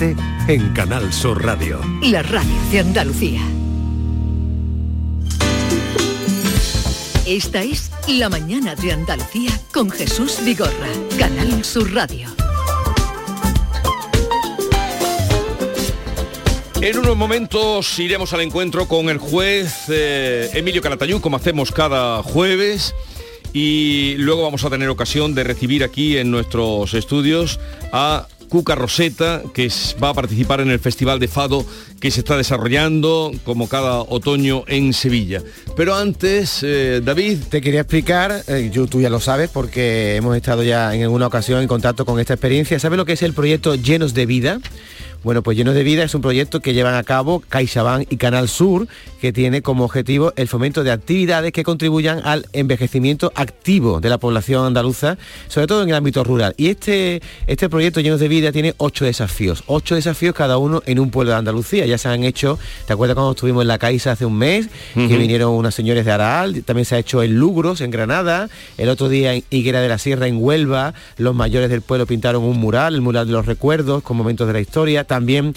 En Canal Sur Radio. La radio de Andalucía. Esta es La mañana de Andalucía con Jesús Vigorra. Canal Sur Radio. En unos momentos iremos al encuentro con el juez eh, Emilio Calatayud, como hacemos cada jueves. Y luego vamos a tener ocasión de recibir aquí en nuestros estudios a Cuca Roseta, que va a participar en el Festival de Fado que se está desarrollando como cada otoño en Sevilla. Pero antes, eh, David... Te quería explicar, eh, yo, tú ya lo sabes porque hemos estado ya en alguna ocasión en contacto con esta experiencia. ¿Sabes lo que es el proyecto Llenos de Vida? Bueno, pues Llenos de Vida es un proyecto que llevan a cabo CaixaBank y Canal Sur, que tiene como objetivo el fomento de actividades que contribuyan al envejecimiento activo de la población andaluza, sobre todo en el ámbito rural. Y este, este proyecto Llenos de Vida tiene ocho desafíos, ocho desafíos cada uno en un pueblo de Andalucía. Ya se han hecho, ¿te acuerdas cuando estuvimos en la Caixa hace un mes? Que vinieron unas señores de Araal, también se ha hecho en Lugros, en Granada, el otro día en Higuera de la Sierra, en Huelva, los mayores del pueblo pintaron un mural, el mural de los recuerdos, con momentos de la historia también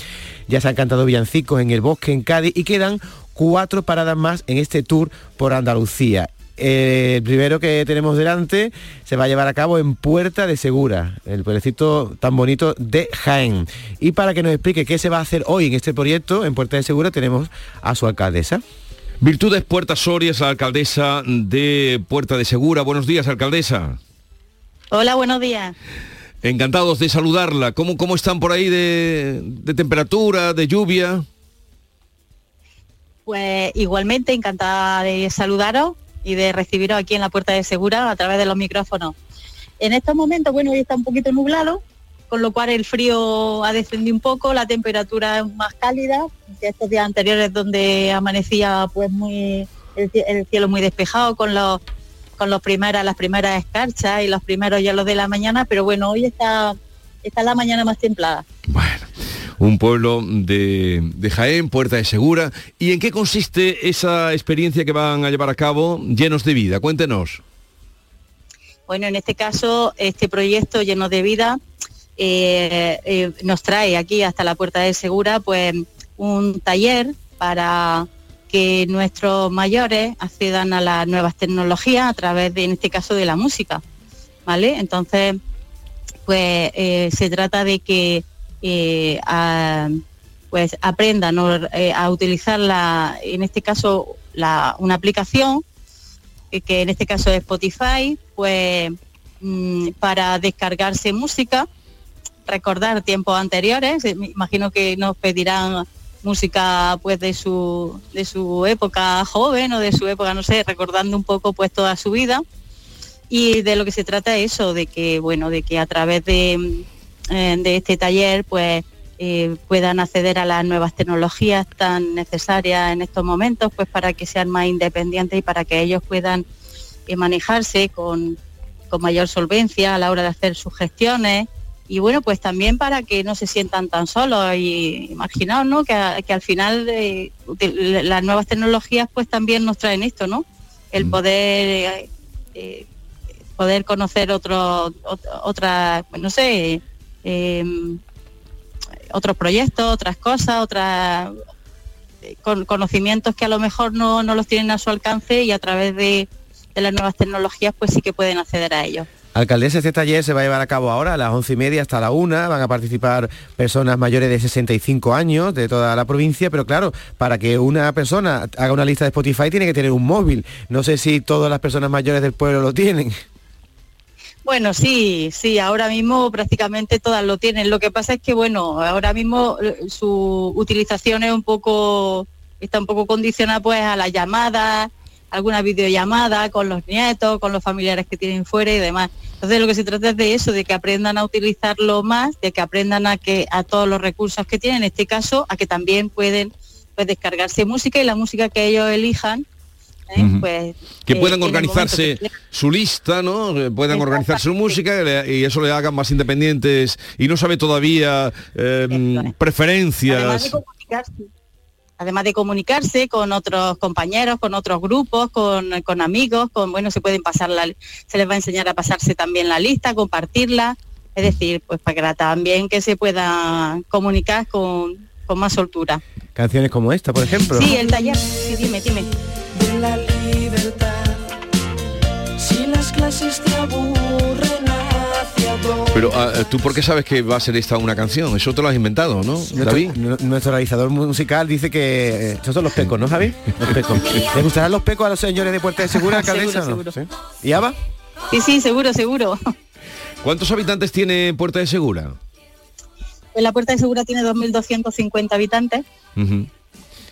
ya se han cantado villancicos en el bosque, en Cádiz, y quedan cuatro paradas más en este tour por Andalucía. el primero que tenemos delante se va a llevar a cabo en Puerta de Segura, el pueblecito tan bonito de Jaén. Y para que nos explique qué se va a hacer hoy en este proyecto en Puerta de Segura tenemos a su alcaldesa. Virtudes Puerta Soria es la alcaldesa de Puerta de Segura. Buenos días, alcaldesa. Hola, buenos días. Encantados de saludarla. ¿Cómo, cómo están por ahí de, temperatura, de lluvia? Pues igualmente encantada de saludaros y de recibiros aquí en la Puerta de Segura a través de los micrófonos. En estos momentos, bueno, hoy está un poquito nublado, con lo cual el frío ha descendido un poco, la temperatura es más cálida que estos días anteriores donde amanecía pues muy el cielo muy despejado con los con los primeras, las primeras escarchas y los primeros hielos de la mañana, pero bueno, hoy está, está la mañana más templada. Bueno, un pueblo de, de, Jaén, Puerta de Segura. ¿Y en qué consiste esa experiencia que van a llevar a cabo llenos de vida? Cuéntenos. Bueno, en este caso, este proyecto lleno de vida eh, eh, nos trae aquí hasta la Puerta de Segura pues un taller para que nuestros mayores accedan a las nuevas tecnologías a través de, en este caso, de la música, ¿vale? Entonces, pues eh, se trata de que eh, pues aprendan eh, a utilizar la, en este caso, una aplicación que en este caso es Spotify, pues mm, para descargarse música, recordar tiempos anteriores, me imagino que nos pedirán música pues de su de su época joven o de su época no sé recordando un poco pues toda su vida. Y de lo que se trata es eso de que bueno de que a través de, eh, este taller pues eh, puedan acceder a las nuevas tecnologías tan necesarias en estos momentos pues para que sean más independientes y para que ellos puedan eh, manejarse con, con mayor solvencia a la hora de hacer sus gestiones y bueno, pues también para que no se sientan tan solos y imaginaos, ¿no? Que, al final eh, las nuevas tecnologías pues también nos traen esto, ¿no? El mm. poder eh, eh, poder conocer otros otras, pues no sé, em, otros proyectos, otras cosas, otras con, conocimientos que a lo mejor no, no, los tienen a su alcance y a través de, de las nuevas tecnologías pues sí que pueden acceder a ellos. Alcaldesa, este taller se va a llevar a cabo ahora a las once y media hasta la una. Van a participar personas mayores de 65 años de toda la provincia, pero claro, para que una persona haga una lista de Spotify tiene que tener un móvil. No sé si todas las personas mayores del pueblo lo tienen. Bueno, sí, sí, ahora mismo prácticamente todas lo tienen. Lo que pasa es que, bueno, ahora mismo eh, su utilización es un poco, está un poco condicionada pues a las llamadas, alguna videollamada con los nietos, con los familiares que tienen fuera y demás. Entonces lo que se trata es de eso, de que aprendan a utilizarlo más, de que aprendan a que a todos los recursos que tienen, en este caso, a que también pueden pues, descargarse música y la música que ellos elijan. ¿eh? pues, que eh, puedan organizarse su lista, ¿no? Eh, puedan organizar su música y eso le hagan más independientes y no sabe todavía preferencias además de comunicarse con otros compañeros, con otros grupos, con, amigos, con bueno, se pueden pasar la, se les va a enseñar a pasarse también la lista, compartirla. Es decir, pues para también que se pueda comunicar con, con más soltura. Canciones como esta, por ejemplo. Sí, el taller, sí, dime, dime. de la libertad. Si las clases te aburren. Pero ah, tú por qué sabes que va a ser esta una canción? Eso te lo has inventado, ¿no, David? Nuestro, realizador musical dice que eh, estos son los pecos, ¿no, Javi? Los pecos. ¿Les gustarán los pecos a los señores de Puerta de Segura, alcaldesa? Seguro, no? seguro. ¿Sí? ¿Y Ava? Sí, sí, seguro, seguro. ¿Cuántos habitantes tiene Puerta de Segura? Pues la Puerta de Segura tiene 2.250 habitantes. Ujú,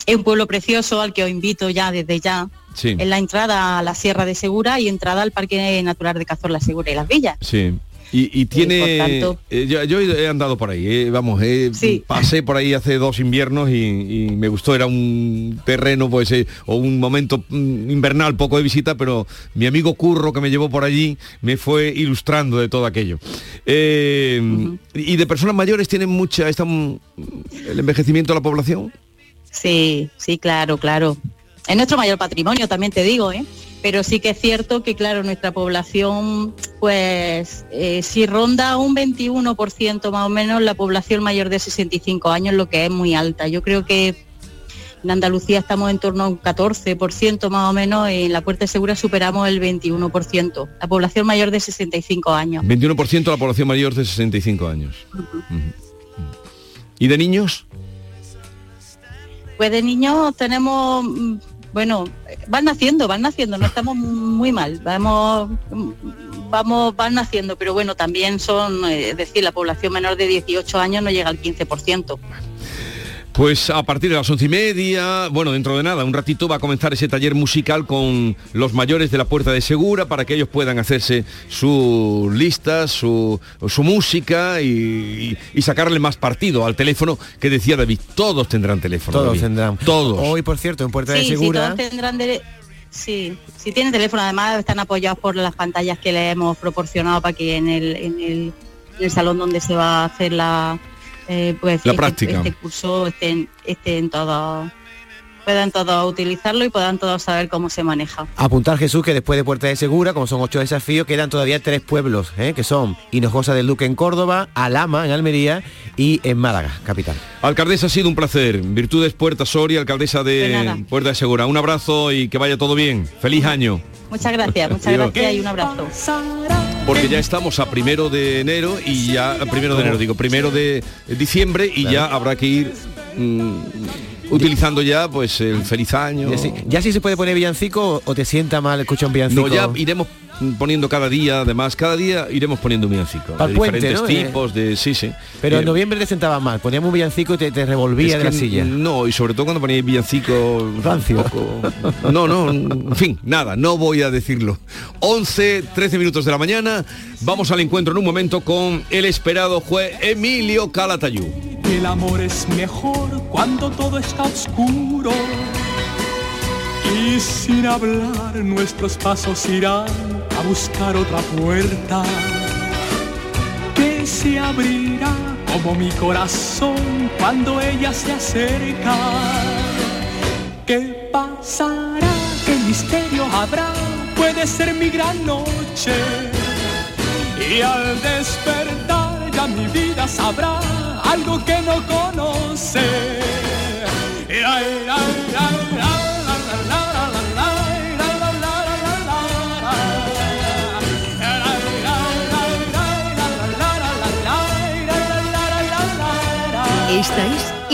Es un pueblo precioso al que os invito ya desde ya. Sí, En la entrada a la Sierra de Segura y entrada al Parque Natural de Cazorla Segura y las Villas. sí. Y, y tiene... tanto- eh, yo, yo he andado por ahí, eh, vamos, eh, Sí. pasé por ahí hace dos inviernos y, y me gustó, era un terreno pues eh, o un momento mm, invernal poco de visita, pero mi amigo Curro que me llevó por allí me fue ilustrando de todo aquello. Y de personas mayores tienen mucha... Está, mm, el envejecimiento de la población. Sí, sí, claro, claro. Es nuestro mayor patrimonio, también te digo, ¿eh? Pero sí que es cierto que, claro, nuestra población, pues, eh, si ronda un 21% más o menos, la población mayor de 65 años, lo que es muy alta. Yo creo que en Andalucía estamos en torno a un 14% más o menos, y en la Puerta de Segura superamos el 21%, la población mayor de 65 años. 21% de la población mayor de 65 años. ¿Y de niños? Pues de niños tenemos, mm, bueno, van naciendo, van naciendo, no estamos muy mal, vamos, vamos, van naciendo, pero bueno, también son, eh, es decir, la población menor de 18 años no llega al 15%. Pues a partir de las once y media, bueno, dentro de nada, un ratito va a comenzar ese taller musical con los mayores de la Puerta de Segura para que ellos puedan hacerse sus listas, su, su música y, y sacarle más partido al teléfono que decía David. Todos tendrán teléfono. Todos David. tendrán. Todos. Hoy, por cierto, en Puerta de Sí, sí, Segura... todos tendrán Sí, si tienen teléfono, además están apoyados por las pantallas que le hemos proporcionado para que en el, en el, en el salón donde se va a hacer la, eh, pues, La este- práctica. este curso estén, estén todos, puedan todos utilizarlo y puedan todos saber cómo se maneja. Apuntar Jesús que después de Puerta de Segura, como son ocho desafíos, quedan todavía tres pueblos, ¿eh? que son Hinojosa del Duque en Córdoba, Alama en Almería y en Málaga, capital. Alcaldesa, ha sido un placer. Virtudes Puerta Soria, alcaldesa De de. Puerta de Segura. Un abrazo y que vaya todo bien. Feliz año. Muchas gracias, muchas gracias y un abrazo. Porque ya estamos a primero de enero y ya, primero de enero digo, primero de diciembre y ya habrá que ir mm, utilizando ya pues el feliz año. Ya sí, ya sí se puede poner villancico o te sienta mal escuchar un villancico. No, ya iremos poniendo cada día, además, cada día iremos poniendo un villancico. Pa'l de puente, diferentes ¿no? Tipos, de. Sí, sí. Pero en Eh, noviembre te sentaba mal, poníamos un villancico y te, te revolvía es de la silla. No, y sobre todo cuando ponéis villancico Rancio. poco- No, no, en fin, nada, no voy a decirlo. 11, 13 minutos de la mañana, vamos al encuentro en un momento con el esperado juez Emilio Calatayú. El amor es mejor cuando todo está oscuro. Y sin hablar nuestros pasos irán a buscar otra puerta que se abrirá como mi corazón cuando ella se acerca. ¿Qué pasará? ¿Qué misterio habrá? Puede ser mi gran noche. Y al despertar ya mi vida sabrá algo que no conoce. Ay, ay, ay,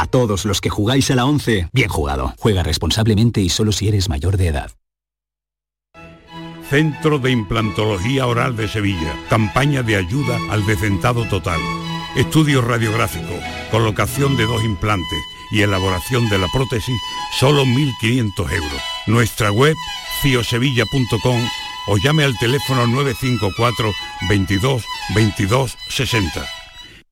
A todos los que jugáis a la 11, bien jugado. Juega responsablemente y solo si eres mayor de edad. Centro de Implantología Oral de Sevilla. Campaña de ayuda al decentado total. Estudio radiográfico, colocación de dos implantes y elaboración de la prótesis, solo 1.500 euros. Nuestra web, ciosevilla.com o llame al teléfono 954 22 22 60.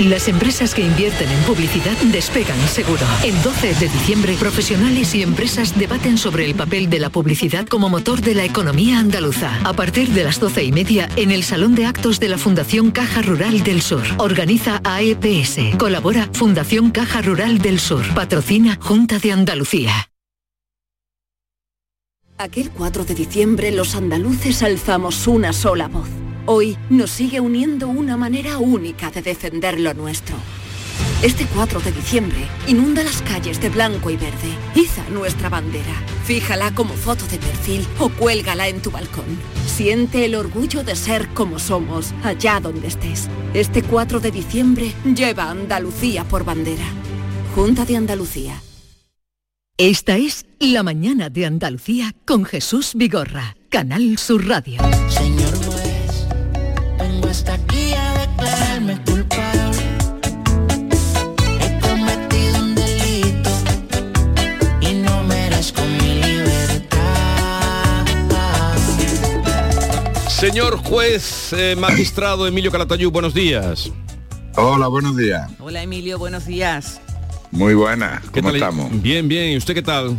Las empresas que invierten en publicidad despegan seguro. El 12 de diciembre, profesionales y empresas debaten sobre el papel de la publicidad como motor de la economía andaluza. A partir de las 12 y media, en el Salón de Actos de la Fundación Caja Rural del Sur. Organiza AEPS. Colabora Fundación Caja Rural del Sur. Patrocina Junta de Andalucía. Aquel 4 de diciembre los andaluces alzamos una sola voz. Hoy nos sigue uniendo una manera única de defender lo nuestro. Este 4 de diciembre inunda las calles de blanco y verde. Iza nuestra bandera. Fíjala como foto de perfil o cuélgala en tu balcón. Siente el orgullo de ser como somos, allá donde estés. Este 4 de diciembre lleva Andalucía por bandera. Junta de Andalucía. Esta es La Mañana de Andalucía con Jesús Vigorra, Canal Sur Radio. Señor hasta aquí a declararme culpable. He cometido un delito y no merezco mi libertad. Señor juez eh, magistrado Emilio Calatayud, buenos días. Hola, buenos días. Hola Emilio, buenos días. Muy buena. ¿Qué ¿Cómo tal? estamos? Bien, bien. ¿Y usted qué tal?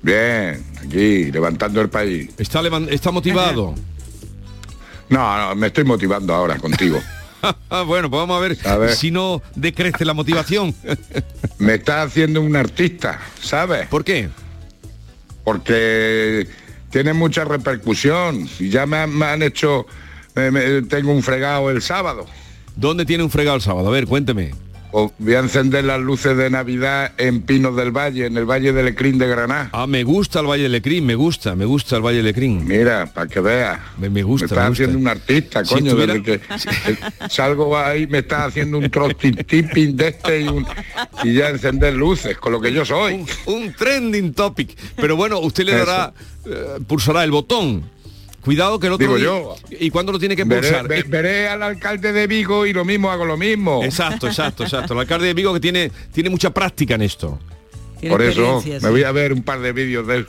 Bien, aquí, levantando el país. ¿Está, está motivado? No, no, me estoy motivando ahora contigo. Bueno, pues vamos a ver, A ver. si no decrece la motivación. me está haciendo un artista, ¿sabes? ¿Por qué? Porque tiene mucha repercusión. Y ya me han, me han hecho... me- me- tengo un fregado el sábado. ¿Dónde tiene un fregado el sábado? A ver, cuénteme. O voy a encender las luces de Navidad en Pinos del Valle, en el Valle del Ecrín de Granada. Ah, me gusta el Valle de Lecrín, me gusta, me gusta el Valle de Lecrín. Mira, para que veas. Me, me gusta, me estás me gusta. haciendo un artista, coño, desde que eh, salgo ahí me estás haciendo un trotting tipping de este y, un- y ya encender luces, con lo que yo soy. Un trending topic. Pero bueno, usted le dará, eh, pulsará el botón. Cuidado que el otro Digo día- yo. ¿Y cuándo lo tiene que Veré, pulsar? ve- veré al alcalde de Vigo y lo mismo hago lo mismo. Exacto, exacto, exacto. El alcalde de Vigo que tiene, tiene mucha práctica en esto. Por eso me voy a ver un par de vídeos de él.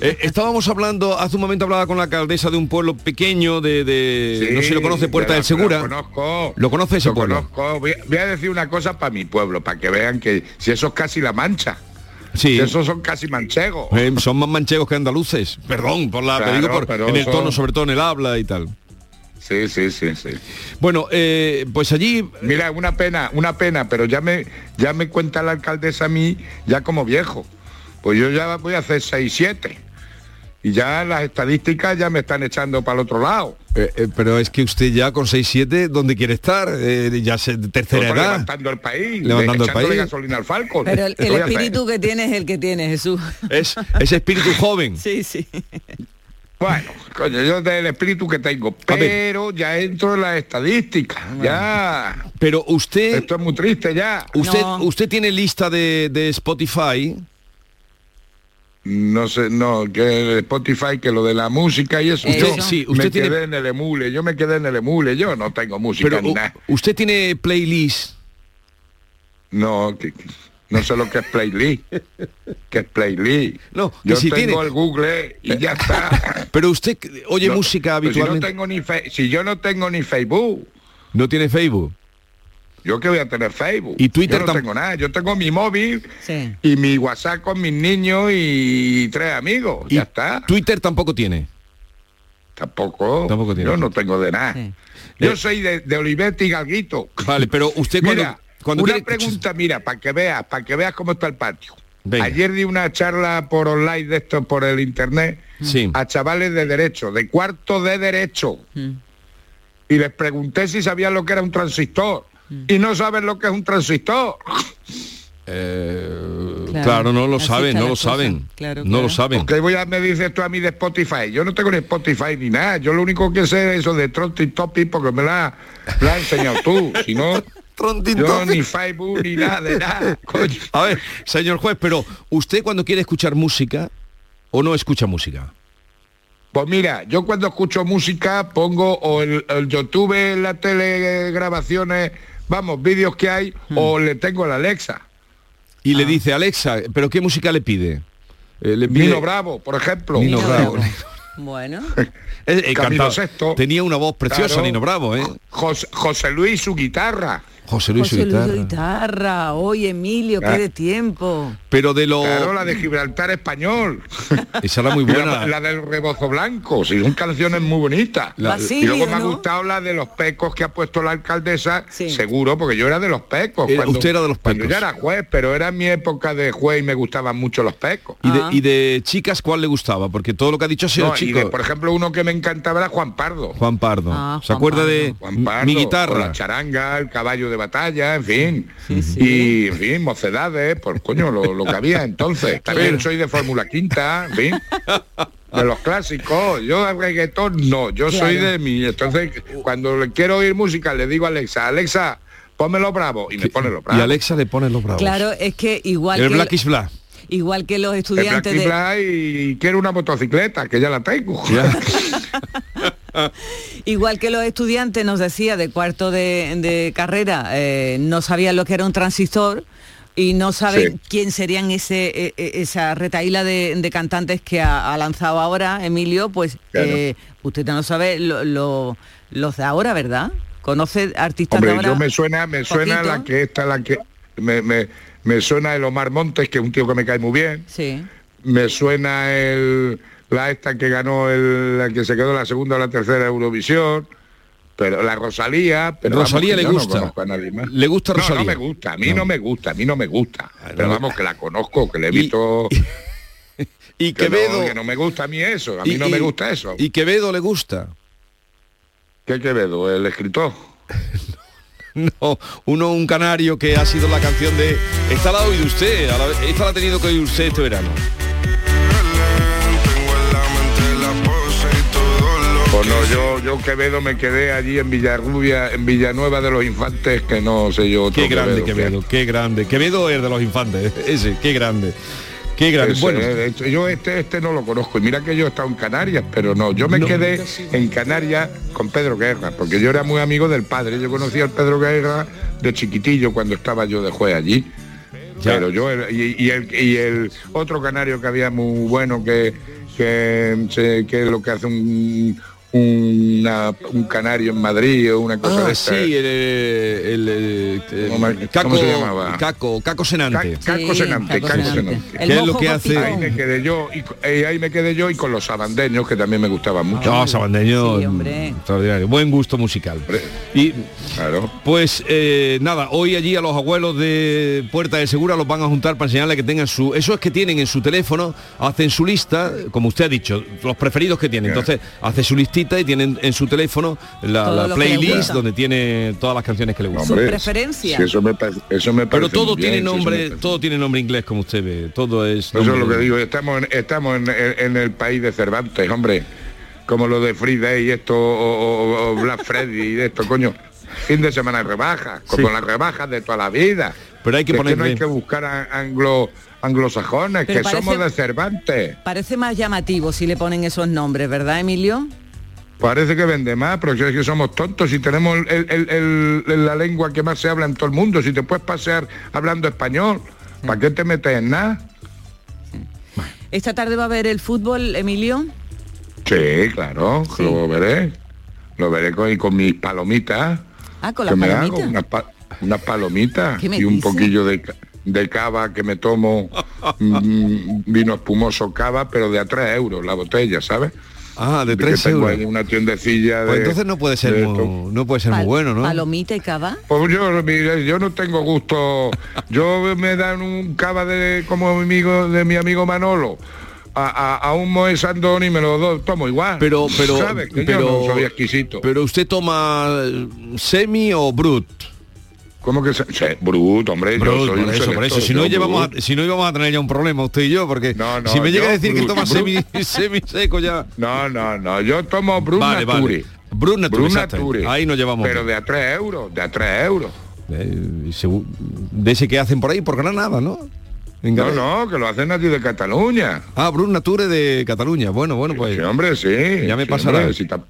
Eh, estábamos hablando, hace un momento hablaba con la alcaldesa de un pueblo pequeño de, de- no sé si lo conoce, Puerta de del Segura. Lo conozco. ¿Lo conoce ese Lo pueblo? conozco. Voy, voy a decir una cosa para mi pueblo, para que vean que si eso es casi la mancha. Sí. Esos son casi manchegos. Eh, son más manchegos que andaluces. Perdón, por la, te Claro, digo por- pero en el son- tono, sobre todo en el habla y tal. Sí, sí, sí, sí. Bueno, eh, pues allí... Mira, una pena, una pena, pero ya me, ya me cuenta la alcaldesa a mí ya como viejo. Pues yo ya voy a hacer 6, 7. Y ya las estadísticas ya me están echando para el otro lado. Eh, eh, pero es que usted ya con 6-7, ¿dónde quiere estar? Eh, ya se, tercera edad. levantando el país, Levantando el echándole país. gasolina al Falcon. Pero el, espíritu que tiene es el que tiene Jesús. Es ese espíritu joven. Sí, sí. Bueno, coño, yo del espíritu que tengo, pero ya entro en las estadísticas, ya. Pero usted... Esto es muy triste ya. Usted, usted tiene lista de, de Spotify. No sé, no, que Spotify, que lo de la música y eso. Usted- yo sí, usted me tiene- quedé en el emule, yo me quedé en el emule, yo no tengo música Pero ni nada. usted tiene playlist. No, que- no sé lo que es playlist. ¿Qué es playlist? No, que yo si tengo tiene- el Google y ya está. Pero usted oye No, música pero si no habitualmente. tengo ni fe- si yo no tengo ni Facebook. No tiene Facebook. Yo que voy a tener Facebook. Y Twitter Yo no tengo nada. Yo tengo mi móvil Sí. y mi WhatsApp con mis niños y tres amigos. ya está. Twitter tampoco tiene. Tampoco. Tampoco tiene. Yo no tengo de nada. Yo Eh, soy de, de Olivetti y Galguito. Vale, pero usted cuando, Mira, cuando una quiere- pregunta, mira, para que veas, para que veas cómo está el patio. Venga. Ayer di una charla por online de esto, por el internet, Sí. a chavales de derecho, de cuarto de derecho. Y les pregunté si sabían lo que era un transistor. Y no saben lo que es un transistor. Eh, Claro, claro, no lo saben, no lo cosa. saben. Claro, no lo saben. ¿Qué voy a me dices tú a mí de Spotify? Yo no tengo ni Spotify ni nada. Yo lo único que sé es eso de Trotty Topic porque me la, la has enseñado tú. Si no, yo Topic. ni Facebook ni nada de nada. coño. A ver, señor juez, pero usted cuando quiere escuchar música o no escucha música. Pues mira, yo cuando escucho música pongo o el, el YouTube, la tele grabaciones, vamos, vídeos que hay, o le tengo la Alexa. Y le dice, Alexa, ¿pero qué música le pide? Eh, le pide- Nino Bravo, por ejemplo. Nino Bravo. Bueno. Eh, eh, Camilo. Tenía una voz preciosa, Claro. Nino Bravo, ¿eh? José, José Luis, su guitarra. José Luis José Luis guitarra. Guitarra. Oye, Emilio, qué Ah. de tiempo. Pero de lo... Claro, la de Gibraltar español. Esa era muy buena. la del rebozo blanco, sí, son canciones muy bonitas. La- y luego Basilio, me ha gustado la de los pecos que ha puesto la alcaldesa, seguro, porque yo era de los pecos. Era- usted era de los Cuando pecos. yo era juez, pero era mi época de juez y me gustaban mucho los pecos. Y de, y de chicas, ¿cuál le gustaba? Porque todo lo que ha dicho ha sido No, y chico. de, por ejemplo, uno que me encantaba era Juan Pardo. Juan Pardo. Ah, ¿Se acuerda de Juan Pardo, mi guitarra? la charanga, el caballo de batalla, en fin. Y, en fin, mocedades, por coño, lo, lo que había entonces. También soy de Fórmula Quinta, en fin. De los clásicos, yo de reggaetón no, yo soy de mi. Entonces, cuando le quiero oír música, le digo a Alexa, Alexa, pónmelo bravo, y me pone lo bravo. Y Alexa le pone los bravos. Claro, es que igual el que, Black is Black. igual que los El estudiantes Black de... Black y quiero una motocicleta, que ya la tengo. Igual que los estudiantes nos decía de cuarto de, de carrera, eh, no sabían lo que era un transistor y no saben Sí. quién serían ese, e- e- esa retaíla de, de cantantes que ha, ha lanzado ahora Emilio, pues Claro. eh, usted no sabe lo- lo- los de ahora, ¿verdad? ¿Conoce artistas Hombre, de ahora? yo me suena, me suena la que esta, la que me, me, me suena el Omar Montes, que es un tío que me cae muy bien. Sí. Me suena el la esta que ganó el la que se quedó la segunda o la tercera Eurovisión. Pero la Rosalía, pero Rosalía le no gusta. conozco a nadie más. ¿Le gusta No, Rosalía? No, me gusta, a mí No. no, me gusta, a mí no me gusta. Pero no. vamos, que la conozco, que le he Y- visto. Y que, Quevedo. no, que no me gusta a mí eso, a mí y- no me gusta eso. Y Quevedo le gusta. ¿Qué Quevedo? El escritor. No, uno, un canario que ha sido la canción de... Esta la ha oído usted, esta la ha tenido que oír usted este verano. Pues no, yo, yo Quevedo me quedé allí en Villarrubia, en Villanueva de los Infantes, que no sé yo otro Qué grande que- Quevedo, qué grande. Quevedo es de los infantes, ese, qué grande. Qué grande. Ese, bueno, eh, este- yo este, este no lo conozco. Y mira que yo he estado en Canarias, pero no, yo me quedé en Canarias con Pedro Guerra, porque yo era muy amigo del padre. Yo conocía al Pedro Guerra de chiquitillo cuando estaba yo de juez allí. Pero yo y, y el, y el otro canario que había muy bueno que que, que es lo que hace un una- un canario en Madrid o una cosa ah, de esta. sí, el, el, el- el- ¿Cómo Caco, cómo se llamaba? Caco, Caco Senante. Ca- Caco Senante, Caco Senante. ¿Qué es lo que hace? Ahí me quedé yo y eh, ahí me quedé yo y con los sabandeños que también me gustaban mucho. No, sabandeño, extraordinario, buen gusto musical. Y pues eh, nada, hoy allí a los abuelos de Puerta de Segura los van a juntar para enseñarle que tengan su. Eso es que tienen en su teléfono, hacen su lista, como usted ha dicho, los preferidos que tienen. Entonces hace su listita y tienen en su teléfono la, que playlist donde tiene todas las canciones que le gustan. Preferencias. Sí, eso me parece, eso me Pero todo bien, tiene nombre, todo tiene nombre inglés como usted ve. Todo es. Eso es lo que digo, estamos en, estamos en, en- en el país de Cervantes, hombre. Como lo de Free Day y esto, o, o- o Black Friday y de esto, coño. Fin de semana de rebajas, como Sí. las rebajas de toda la vida. Pero hay que es ponerle- no hay que buscar a- anglo, anglosajones, Pero que parece- somos de Cervantes. Parece más llamativo si le ponen esos nombres, ¿verdad, Emilio? Parece que vende más, pero si es que somos tontos y tenemos el- el- el- el- la lengua que más se habla en todo el mundo. Si te puedes pasear hablando español, ¿para qué te metes en nada? Esta tarde va a haber el fútbol, Emilio. Sí, claro, lo veré. Lo veré con, y con mis palomitas. Ah, con que las palomitas. unas pa- unas palomitas ¿Qué me y un dice? poquillo de cava que me tomo, mm, vino espumoso cava, pero de a 3 euros la botella, ¿sabes? Ah, de Que 3 tengo euros. una tiendecilla de... Pues entonces no puede ser de muy, no puede ser muy bueno, ¿no? Palomita y cava. Pues yo, mire, yo no tengo gusto. Yo me dan un cava de como mi amigo de mi amigo Manolo. A, a- a un Moe Sandoni y me lo do- tomo igual. Pero, pero, ¿Sabe? Que pero, yo no soy exquisito. pero usted toma eh, semi o brut. ¿Cómo que se, se- bruto, hombre? Brut, yo soy por un eso, por eso. Si no, llevamos a, si no íbamos a tener ya un problema usted y yo, porque no, si me llega a decir que toma semi, semi seco ya. No, no, no. Yo tomo Brut Vale, vale. Nature. Brut Nature, Brut exacto. Nature. Ahí nos llevamos Pero bien. de a 3 euros, de a 3 euros. Eh, de ese que hacen por ahí, por Granada, ¿no? No, no, que lo hacen aquí de Cataluña. Ah, Brut Nature de Cataluña. Bueno, bueno, pues. Sí, hombre, sí. Ya me Sí, pasará. hombre, si ta-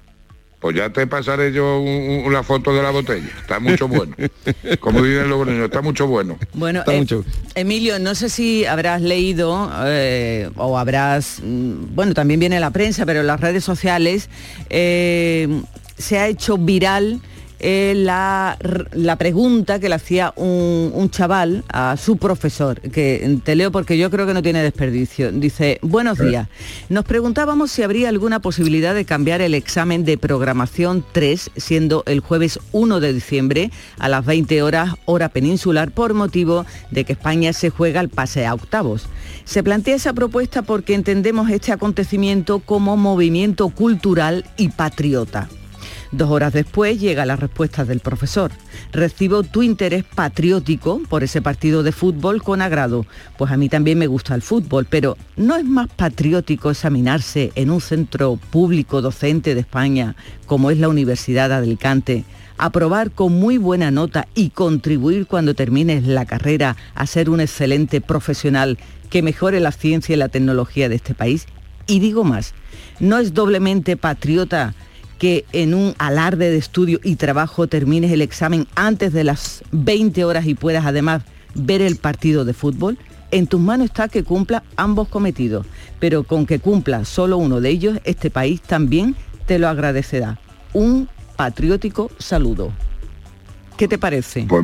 pues ya te pasaré yo un- un- la foto de la botella. Está mucho bueno. Como dicen los niños, está mucho bueno. Bueno, Está eh, mucho. Emilio, no sé si habrás leído eh, o habrás, mm, bueno, también viene en la prensa, pero en las redes sociales eh, se ha hecho viral eh, la, la pregunta que le hacía un, un chaval a su profesor, que te leo porque yo creo que no tiene desperdicio. Dice, buenos días, nos preguntábamos si habría alguna posibilidad de cambiar el examen de programación 3, siendo el jueves 1 de diciembre a las 20 horas hora peninsular, por motivo de que España se juega el pase a octavos. Se plantea esa propuesta porque entendemos este acontecimiento como movimiento cultural y patriota. Dos horas después llega la respuesta del profesor. Recibo tu interés patriótico por ese partido de fútbol con agrado. Pues a mí también me gusta el fútbol, pero ¿no es más patriótico examinarse en un centro público docente de España como es la Universidad de Alicante? aprobar con muy buena nota y contribuir cuando termines la carrera a ser un excelente profesional que mejore la ciencia y la tecnología de este país? Y digo más, ¿no es doblemente patriota que en un alarde de estudio y trabajo termines el examen antes de las 20 horas y puedas además ver el partido de fútbol? En tus manos está que cumpla ambos cometidos, pero con que cumpla solo uno de ellos, este país también te lo agradecerá. Un patriótico saludo. ¿Qué te parece? Pues,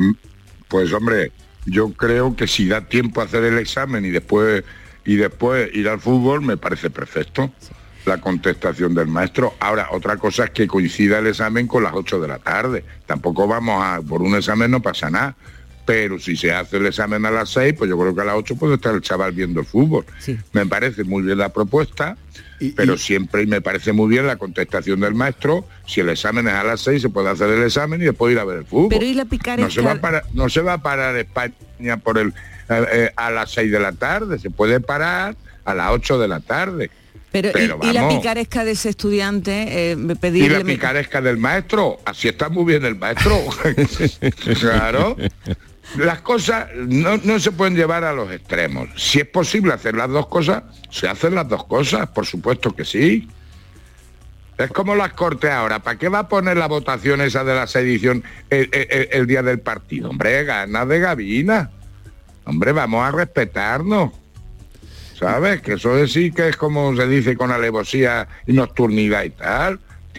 pues hombre, yo creo que si da tiempo a hacer el examen y después y después ir al fútbol me parece perfecto la contestación del maestro. Ahora, otra cosa es que coincida el examen con las 8 de la tarde. Tampoco vamos a, por un examen no pasa nada. Pero si se hace el examen a las 6, pues yo creo que a las 8 puede estar el chaval viendo el fútbol. Me parece muy bien la propuesta, pero siempre me parece muy bien la contestación del maestro. Si el examen es a las 6, se puede hacer el examen y después ir a ver el fútbol. Pero y la No picaresca. se, va a parar, no se va a parar España por el eh, eh, a las 6 de la tarde, se puede parar a las 8 de la tarde. Pero, y- Pero y, la picaresca de ese estudiante, eh, Y la pedirle... picaresca del maestro, así está muy bien el maestro. claro. Las cosas no, no se pueden llevar a los extremos. Si es posible hacer las dos cosas, se hacen las dos cosas, por supuesto que sí. Es como las cortes ahora. ¿Para qué va a poner la votación esa de la sedición el, el- el día del partido? Hombre, ganas de gabina. Hombre, vamos a respetarnos. ¿Sabes? Que eso es sí que es como se dice con alevosía y nocturnidad y tal.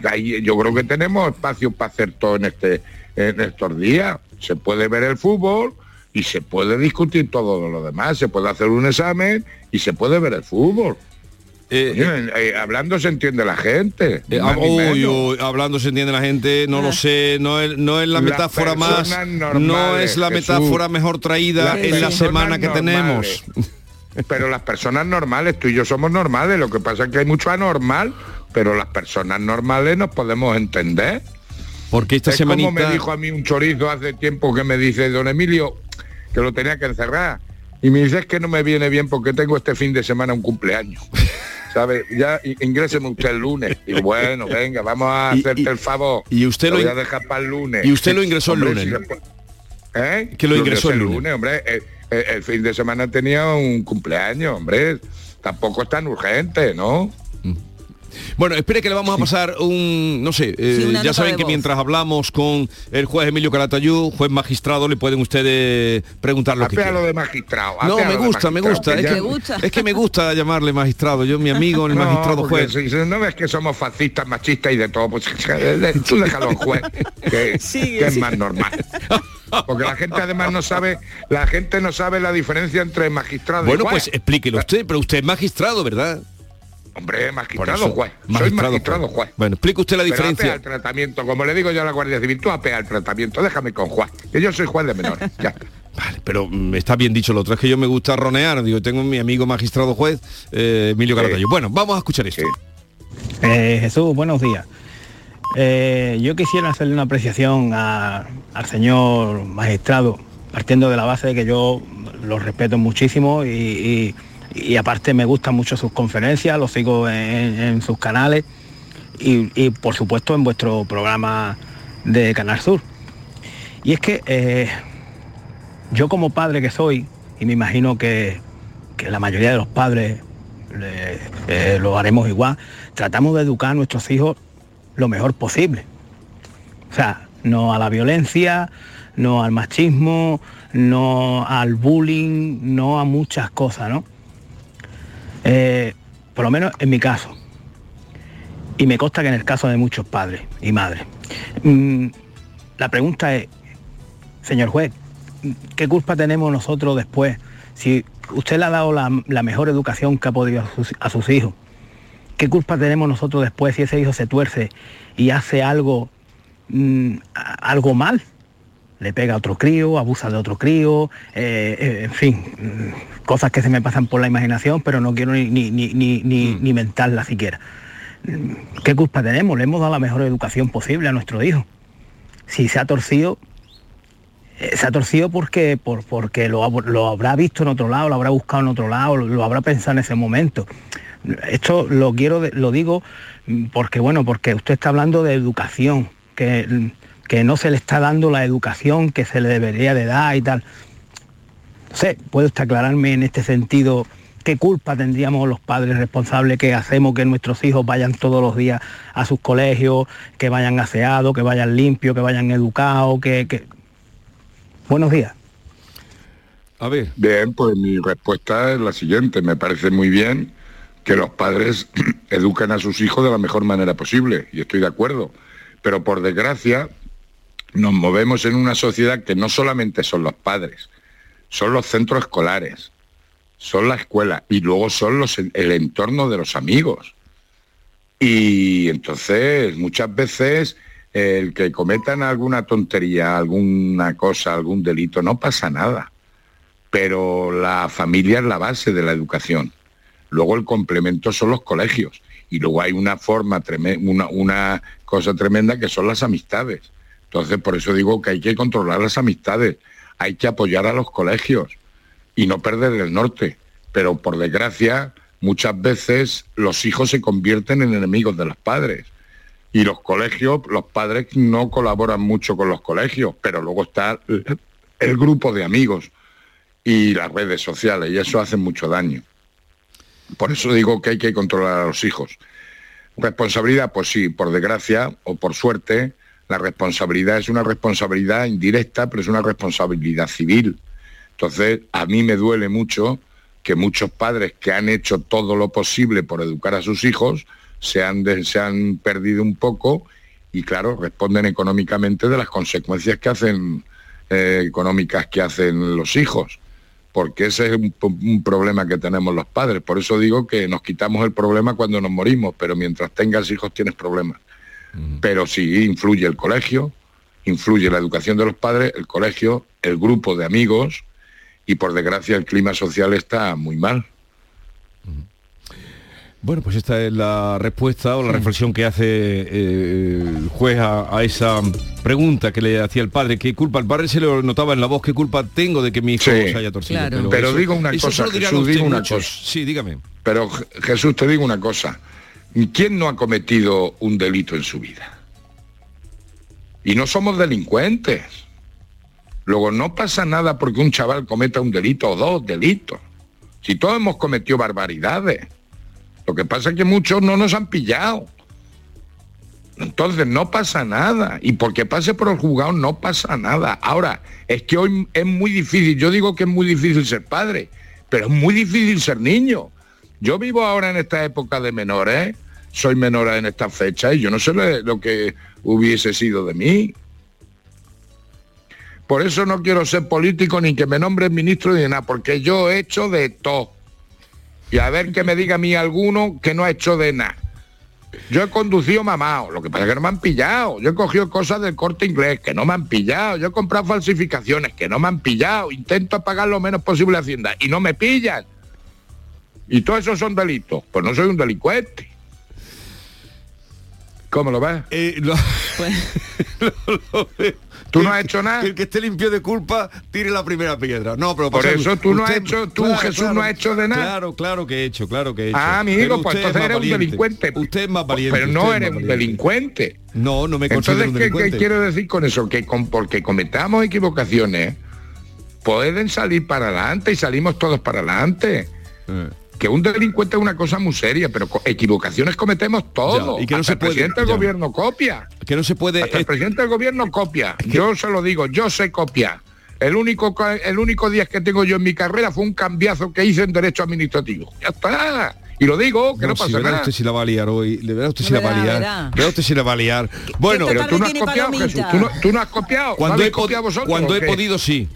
Ahí yo creo que tenemos espacio para hacer todo en este en estos días. Se puede ver el fútbol y se puede discutir todo lo demás. Se puede hacer un examen y se puede ver el fútbol. Coño, eh, hablando se entiende la gente. Eh, uy, uy, hablando se entiende la gente, no lo sé, no es, no es la Las metáfora más, no es la Jesús. metáfora mejor traída Las en la semana que normales. tenemos. Pero las personas normales, tú y yo somos normales, lo que pasa es que hay mucho anormal, pero las personas normales nos podemos entender. Porque esta es como me dijo a mí un chorizo hace tiempo que me dice, don Emilio, que lo tenía que encerrar. Y me dice, es que no me viene bien porque tengo este fin de semana un cumpleaños. ¿Sabe? Ya ingréseme usted el lunes. Y bueno, venga, vamos a hacerte y- el favor. y usted Te lo voy a dejar para el lunes. y usted lo ingresó el Hombre, lunes. si ¿Eh? Que lo ingresó el lunes. hombre. El, el- fin de semana tenía un cumpleaños, hombre. Tampoco es tan urgente, ¿no? Bueno, espere que le vamos a pasar un, no sé, eh, Sí, ya saben que voz. mientras hablamos con el juez Emilio Calatayú, juez magistrado, le pueden ustedes preguntar lo que quieran. lo de magistrado. No, me gusta, me gusta. que Es ya- que, es que me gusta llamarle magistrado. Yo, mi amigo, el No, magistrado juez. si- si no ves que somos fascistas, machistas y de todo, pues tú déjalo al juez, que, Sigue, que es más normal. Porque la gente además no sabe, la gente no sabe la diferencia entre magistrado y Bueno, juez. pues explíquelo usted, pero usted es magistrado, ¿verdad? Hombre, magistrado eso, juez. Soy magistrado magistrado juez. juez. Bueno, explique usted la Pero apea diferencia. el tratamiento, como le digo yo a la Guardia Civil, tú apea el tratamiento, déjame con juez, que yo soy juez de menores. Ya está. Vale, pero mm, está bien dicho lo otro, es que yo me gusta ronear, digo, tengo mi amigo magistrado juez, eh, Emilio Calatayud. Bueno, vamos a escuchar esto. Eh, Jesús, buenos días. Eh, yo quisiera hacerle una apreciación al señor magistrado, partiendo de la base de que yo lo respeto muchísimo y, aparte me gustan mucho sus conferencias, lo sigo en, sus canales y, por supuesto en vuestro programa de Canal Sur. Y es que eh, yo como padre que soy, y me imagino que, la mayoría de los padres eh, lo haremos igual, tratamos de educar a nuestros hijos lo mejor posible. O sea, no a la violencia, no al machismo, no al bullying, no a muchas cosas, ¿no? Eh, por lo menos en mi caso. Y me consta que en el caso de muchos padres y madres. Mm, la pregunta es, señor juez, ¿qué culpa tenemos nosotros después si usted le ha dado la, mejor educación que ha podido a sus hijos? ¿Qué culpa tenemos nosotros después si ese hijo se tuerce y hace algo, mm, algo mal? Le pega a otro crío, abusa de otro crío, eh, eh, en fin, mm, cosas que se me pasan por la imaginación, pero no quiero ni, ni, ni, ni, ni- mentarlas siquiera. Mm, ¿Qué culpa tenemos? Le hemos dado la mejor educación posible a nuestro hijo. Si se ha torcido, eh, se ha torcido porque, por, porque lo, lo habrá visto en otro lado, lo habrá buscado en otro lado, lo, lo habrá pensado en ese momento. Esto lo quiero, lo digo porque bueno, porque usted está hablando de educación, que, que no se le está dando la educación que se le debería de dar y tal. No sé, ¿puede usted aclararme en este sentido qué culpa tendríamos los padres responsables que hacemos que nuestros hijos vayan todos los días a sus colegios, que vayan aseados, que vayan limpios, que vayan educados, que, que... Buenos días. A ver. Bien, pues mi respuesta es la siguiente. Me parece muy bien que los padres eduquen a sus hijos de la mejor manera posible, y estoy de acuerdo. Pero por desgracia, nos movemos en una sociedad que no solamente son los padres, son los centros escolares, son la escuela y luego son los, el entorno de los amigos. Y entonces muchas veces el que cometan alguna tontería, alguna cosa, algún delito, no pasa nada. Pero la familia es la base de la educación. Luego el complemento son los colegios. Y luego hay una forma, una, una cosa tremenda que son las amistades. Entonces, por eso digo que hay que controlar las amistades, hay que apoyar a los colegios y no perder el norte. Pero por desgracia, muchas veces los hijos se convierten en enemigos de los padres. Y los colegios, los padres no colaboran mucho con los colegios, pero luego está el grupo de amigos y las redes sociales, y eso hace mucho daño. Por eso digo que hay que controlar a los hijos. Responsabilidad, pues sí, por desgracia o por suerte, la responsabilidad es una responsabilidad indirecta, pero es una responsabilidad civil. Entonces, a mí me duele mucho que muchos padres que han hecho todo lo posible por educar a sus hijos se han, se han perdido un poco y, claro, responden económicamente de las consecuencias que hacen eh, económicas que hacen los hijos porque ese es un, problema que tenemos los padres. Por eso digo que nos quitamos el problema cuando nos morimos, pero mientras tengas hijos tienes problemas. Pero sí influye el colegio, influye la educación de los padres, el colegio, el grupo de amigos y por desgracia el clima social está muy mal. Bueno, pues esta es la respuesta o la reflexión que hace eh, el juez a, a esa pregunta que le hacía el padre. ¿Qué culpa? El padre se lo notaba en la voz, ¿qué culpa tengo de que mi hijo Sí. se haya torcido? Claro. Pero digo una cosa, Jesús, digo una muchos. cosa. Sí, dígame. Pero Je- Jesús, te digo una cosa. ¿Quién no ha cometido un delito en su vida? Y no somos delincuentes. Luego no pasa nada porque un chaval cometa un delito o dos delitos. Si todos hemos cometido barbaridades. Lo que pasa es que muchos no nos han pillado. Entonces no pasa nada. Y porque pase por el juzgado no pasa nada. Ahora, es que hoy es muy difícil. Yo digo que es muy difícil ser padre, pero es muy difícil ser niño. Yo vivo ahora en esta época de menores, soy menor en esta fecha y yo no sé lo que hubiese sido de mí. Por eso no quiero ser político ni que me nombren ministro ni nada, porque yo he hecho de todo. Y a ver que me diga a mí alguno que no ha hecho de nada. Yo he conducido mamado, lo que pasa es que no me han pillado. Yo he cogido cosas del corte inglés, que no me han pillado. Yo he comprado falsificaciones, que no me han pillado. Intento pagar lo menos posible a Hacienda y no me pillan. Y todo eso son delitos. Pues no soy un delincuente. ¿Cómo lo ves? Eh, lo- lo veo. ¿Tú no has hecho nada? El que esté limpio de culpa, tire la primera piedra. No, pero Por eso tú no has hecho- tú, Jesús, no has hecho de nada. Claro, claro que he hecho, claro que he hecho. Ah, amigo, pues entonces eres un delincuente. Usted es más valiente. Pero no eres un delincuente. No, no me considero Entonces, un ¿qué, delincuente. qué quiero decir con eso? Que con, porque cometamos equivocaciones, pueden salir para adelante y salimos todos para adelante. Eh. Que un delincuente es una cosa muy seria, pero equivocaciones cometemos todos. Ya, y que no Hasta se el puede- presidente del ya. gobierno copia. Que no se puede... Hasta el eh, presidente del gobierno copia. Yo se lo digo, yo sé copiar. El único, co- el único día que tengo yo en mi carrera fue un cambiazo que hice en derecho administrativo. Ya está. Y lo digo, que no, si pasa verá nada. usted si la va a liar hoy. Le verá usted si la va a Verá, liar. verá. Verá usted si la va a liar. Bueno, pero tú no has copiado, Jesús. Tú no, tú no has copiado. Cuando ¿No he, copiado vosotros cuando he qué? podido, sí.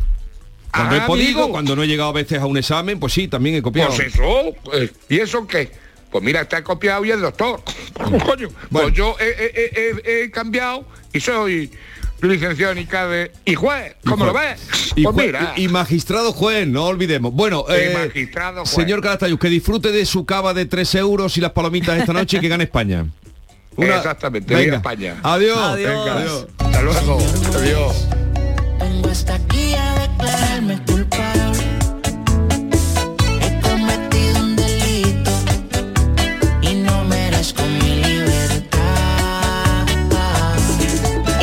Cuando he Ah, podido, amigo. cuando no he llegado a veces a un examen, pues sí, también he copiado. Pues eso, pues, ¿y eso qué? Pues mira, está copiado y es doctor. Coño, pues yo he, he- he- he cambiado y soy licenciado en ICADE y juez, ¿cómo lo ves? Y, pues mira, y magistrado juez, no olvidemos. Bueno, eh, magistrado juez. señor Calatayud, que disfrute de su cava de 3 euros y las palomitas esta noche y que gane España. Una- exactamente, Venga. España. Adiós. Venga, Adiós. Hasta luego. Adiós.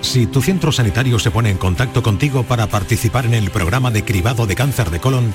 Si tu centro sanitario se pone en contacto contigo para participar en el programa de cribado de cáncer de colon,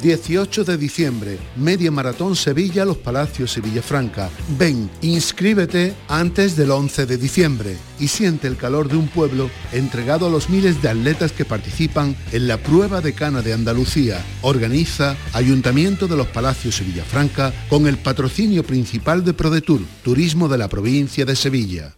18 de diciembre, Media Maratón Sevilla, Los Palacios y Villafranca. Ven, inscríbete antes del 11 de diciembre y siente el calor de un pueblo entregado a los miles de atletas que participan en la prueba de cana de Andalucía. Organiza Ayuntamiento de Los Palacios y Villafranca con el patrocinio principal de ProDetour, Turismo de la provincia de Sevilla.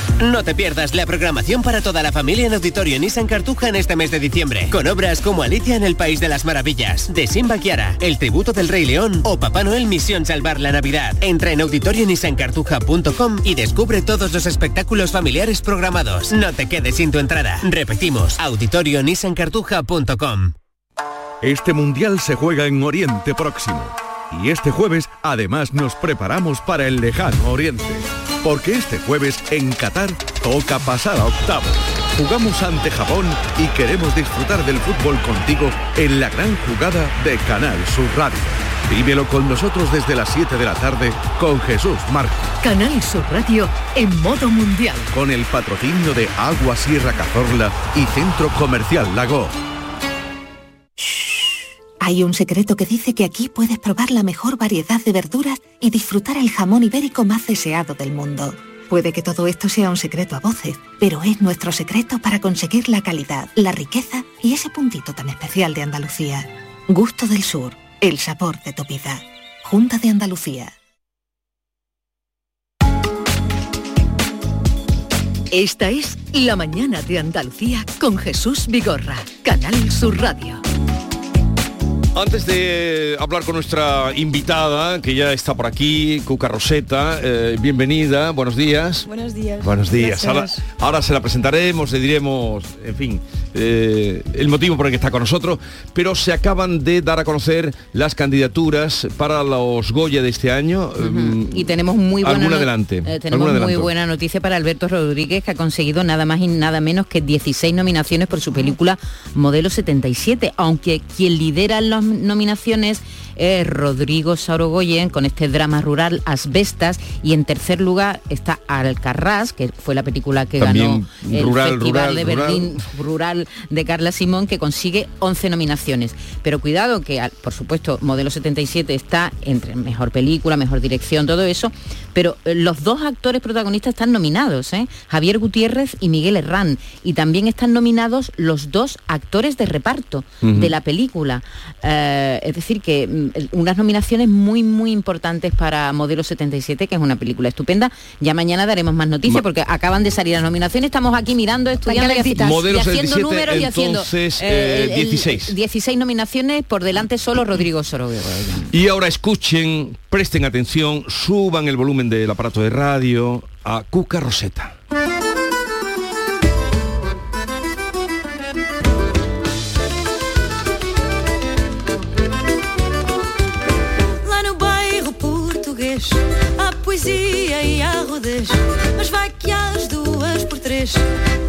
No te pierdas la programación para toda la familia en Auditorio Nissan Cartuja en este mes de diciembre, con obras como Alicia en el País de las Maravillas, de Simba Kiara, El Tributo del Rey León o Papá Noel Misión Salvar la Navidad. Entra en auditorionissancartuja.com y descubre todos los espectáculos familiares programados. No te quedes sin tu entrada. Repetimos, auditorionissancartuja.com. Este mundial se juega en Oriente Próximo. Y este jueves además nos preparamos para el lejano Oriente. Porque este jueves en Qatar toca pasar a octavos. Jugamos ante Japón y queremos disfrutar del fútbol contigo en la gran jugada de Canal Sur Radio. Vívelo con nosotros desde las 7 de la tarde con Jesús Marco. Canal Sur Radio en modo mundial. Con el patrocinio de Agua Sierra Cazorla y Centro Comercial Lago. Hay un secreto que dice que aquí puedes probar la mejor variedad de verduras y disfrutar el jamón ibérico más deseado del mundo. Puede que todo esto sea un secreto a voces, pero es nuestro secreto para conseguir la calidad, la riqueza y ese puntito tan especial de Andalucía. Gusto del Sur, el sabor de tu vida. Junta de Andalucía. Esta es La mañana de Andalucía con Jesús Vigorra, Canal Sur Radio. Antes de hablar con nuestra invitada, que ya está por aquí, Cuca Roseta, eh, bienvenida, buenos días. Buenos días. Buenos días. Ahora, se la presentaremos, le diremos, en fin, eh, el motivo por el que está con nosotros, pero se acaban de dar a conocer las candidaturas para los Goya de este año. Mm, Y tenemos muy buena ¿Algún no- adelante? eh, ¿Algún tenemos muy buena noticia para Alberto Rodríguez que ha conseguido nada más y nada menos que 16 nominaciones por su película Modelo 77, aunque quien lidera las nominaciones es Rodrigo Saurogoyen con este drama rural Asbestas y en tercer lugar está Alcarrás, que fue la película que También ganó el rural, Festival rural, de. Berlín rural de Carla Simón que consigue 11 nominaciones. Pero cuidado que, por supuesto, Modelo 77 está entre mejor película, mejor dirección, todo eso, pero eh, los dos actores protagonistas están nominados, ¿eh? Javier Gutiérrez y Miguel Herrán. Y también están nominados los dos actores de reparto de la película. Eh, es decir, que mm, unas nominaciones muy, muy importantes para Modelo 77, que es una película estupenda. Ya mañana daremos más noticias Ma- porque acaban de salir las nominaciones. Estamos aquí mirando, estudiando y, haci- Modelo y haciendo 77, números y haciendo eh, el- el- 16. 16 nominaciones, por delante solo Rodrigo Sorogoyen. Y ahora escuchen, presten atención, suban el volumen del aparato de radio a Cuca Roseta. Mas vai que às duas por três.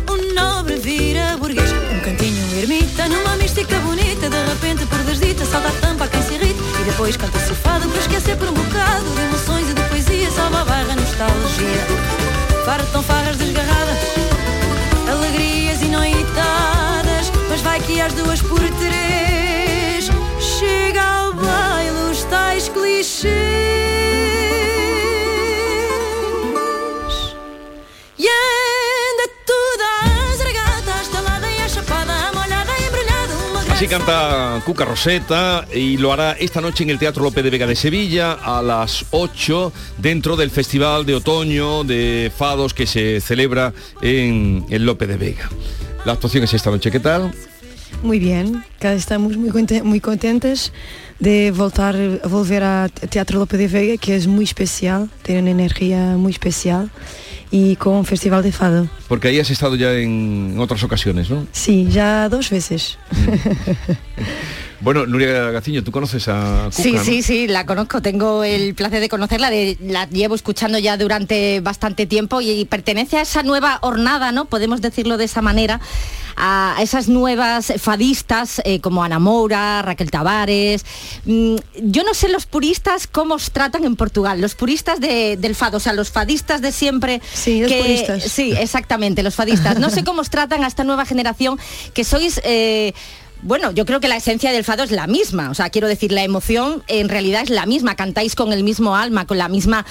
O nobre vira burguês. Um cantinho ermita numa mística bonita. De repente por desdita salta a tampa a quem se irrita. E depois canta-se o fado para esquecer por um bocado De emoções e de poesia. Salva a barra nostalgia. Fartam farras desgarradas Alegrias e noitadas Mas vai que às duas por três Así canta Cuca Roseta y lo hará esta noche en el Teatro López de Vega de Sevilla a las 8 dentro del Festival de Otoño de Fados que se celebra en el López de Vega. La actuación es esta noche, ¿qué tal? Muy bien, estamos muy, muy contentes de volver a Teatro Lope de Vega, que es muy especial, tiene una energía muy especial y con un festival de fado. Porque ahí has estado ya en otras ocasiones, ¿no? Sí, ya dos veces. Bueno, Nuria Gaciño, ¿tú conoces a Cuca? Sí, no? sí, sí, la conozco. Tengo el placer de conocerla. de- la llevo escuchando ya durante bastante tiempo y, pertenece a esa nueva hornada, ¿no? Podemos decirlo de esa manera. A esas nuevas fadistas eh, como Ana Moura, Raquel Tavares. Mm, yo no sé los puristas cómo os tratan en Portugal, los puristas de- del fado, o sea, los fadistas de siempre. Sí, los puristas. Sí, exactamente, los fadistas. No sé cómo os tratan a esta nueva generación que sois... eh, bueno, yo creo que la esencia del fado es la misma, o sea, quiero decir, la emoción en realidad es la misma, cantáis con el mismo alma, con la misma,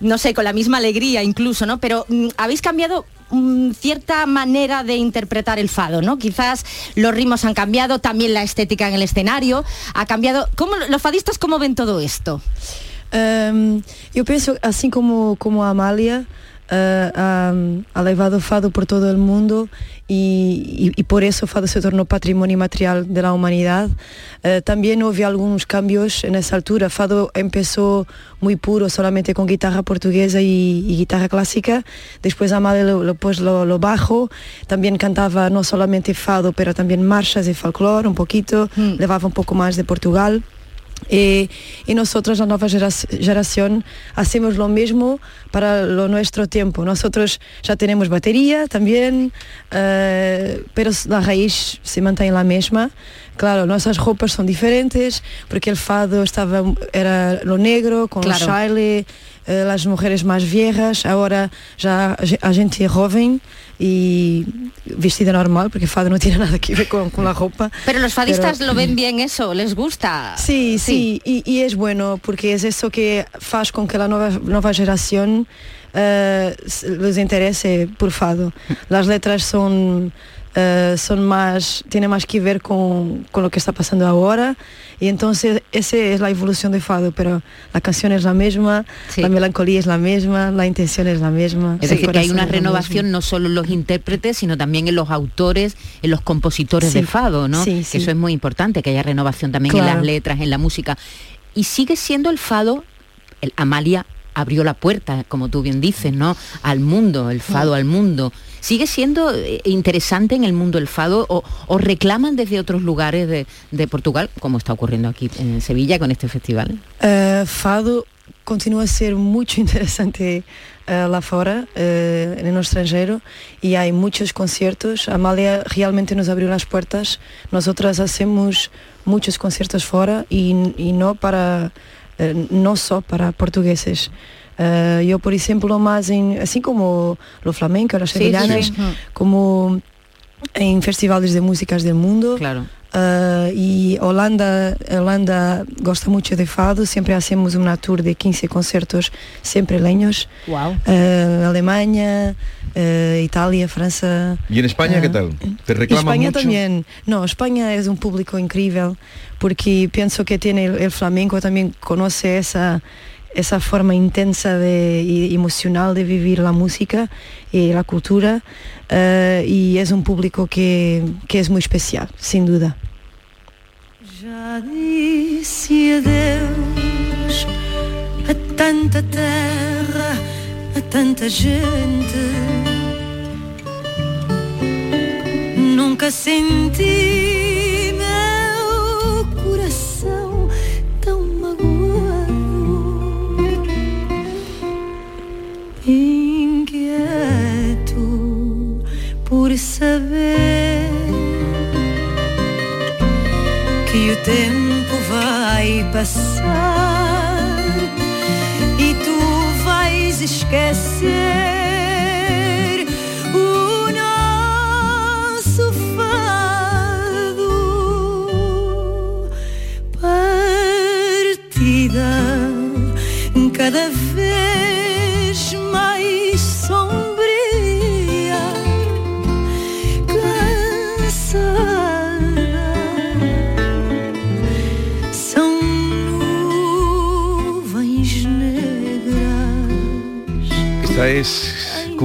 no sé, con la misma alegría incluso, ¿no? Pero mm, habéis cambiado mm, cierta manera de interpretar el fado, ¿no? Quizás los ritmos han cambiado, también la estética en el escenario ha cambiado. ¿Cómo, los fadistas cómo ven todo esto? Hum, eu penso, assim como, como a Amália, ha, ha levado o fado por todo o mundo e por isso o fado se tornou patrimônio material da humanidade. Uh, também houve alguns cambios nessa altura. Fado começou muito puro, solamente com guitarra portuguesa e, e guitarra clássica. Depois Amália lo, lo lo, lo bajo. Também cantava não solamente fado, pero também marchas e folclore, um pouquito. Levava um pouco mais de Portugal. Y, y nosotros, la nueva generación, hacemos lo mismo para lo nuestro tiempo. Nosotros ya tenemos batería también, eh, pero la raíz se mantiene la misma. Claro, nuestras ropas son diferentes, porque el fado estaba, era lo negro, con Claro. chale, eh, las mujeres más viejas, ahora ya a gente joven y vestida normal, porque fado no tiene nada que ver con, con la ropa. Pero los fadistas Pero- lo ven bien eso, les gusta. Sí, sí, y, y es bueno porque es eso que faz con que la nueva, nueva generación eh, les interese por fado. Las letras son, eh, son más, tienen más que ver con, con lo que está pasando ahora y entonces esa es la evolución de fado, pero la canción es la misma, la melancolía es la misma, la intención es la misma. Es decir, que hay una renovación no solo en los intérpretes, sino también en los autores, en los compositores Sí. de fado, ¿no? Sí, Que. Eso es muy importante, que haya renovación también en las letras, en la música. Y sigue siendo el fado, el Amalia abrió la puerta, como tú bien dices, ¿no? Al mundo, el fado al mundo. ¿Sigue siendo eh, interesante en el mundo el fado o, o reclaman desde otros lugares de, de Portugal, como está ocurriendo aquí en Sevilla con este festival? Uh, fado continua a ser muito interessante uh, lá fora, uh, no estrangeiro, e há muitos concertos. A Amália realmente nos abriu as portas. Nós outras hacemos muitos concertos fora e, e não para não só para portugueses. Uh, eu, por exemplo, mais em, assim como o flamenco, as sevillanas, como em festivais de músicas do mundo. Claro. Uh, e Holanda, Holanda gosta muito de fado, sempre hacemos uma tour de 15 concertos sempre lenhos. Wow. Uh, Alemanha, uh, Itália, França. ¿Y en España qué tal? ¿Te reclaman España mucho? también. No, España es un público increíble porque pienso que tiene el, el flamenco también conoce esa esa forma intensa de, y emocional de vivir la música y la cultura eh, y es un público que, que es muy especial, sin duda. Já disse adeus a tanta terra, a tanta gente. Nunca senti inquieto por saber que o tempo vai passar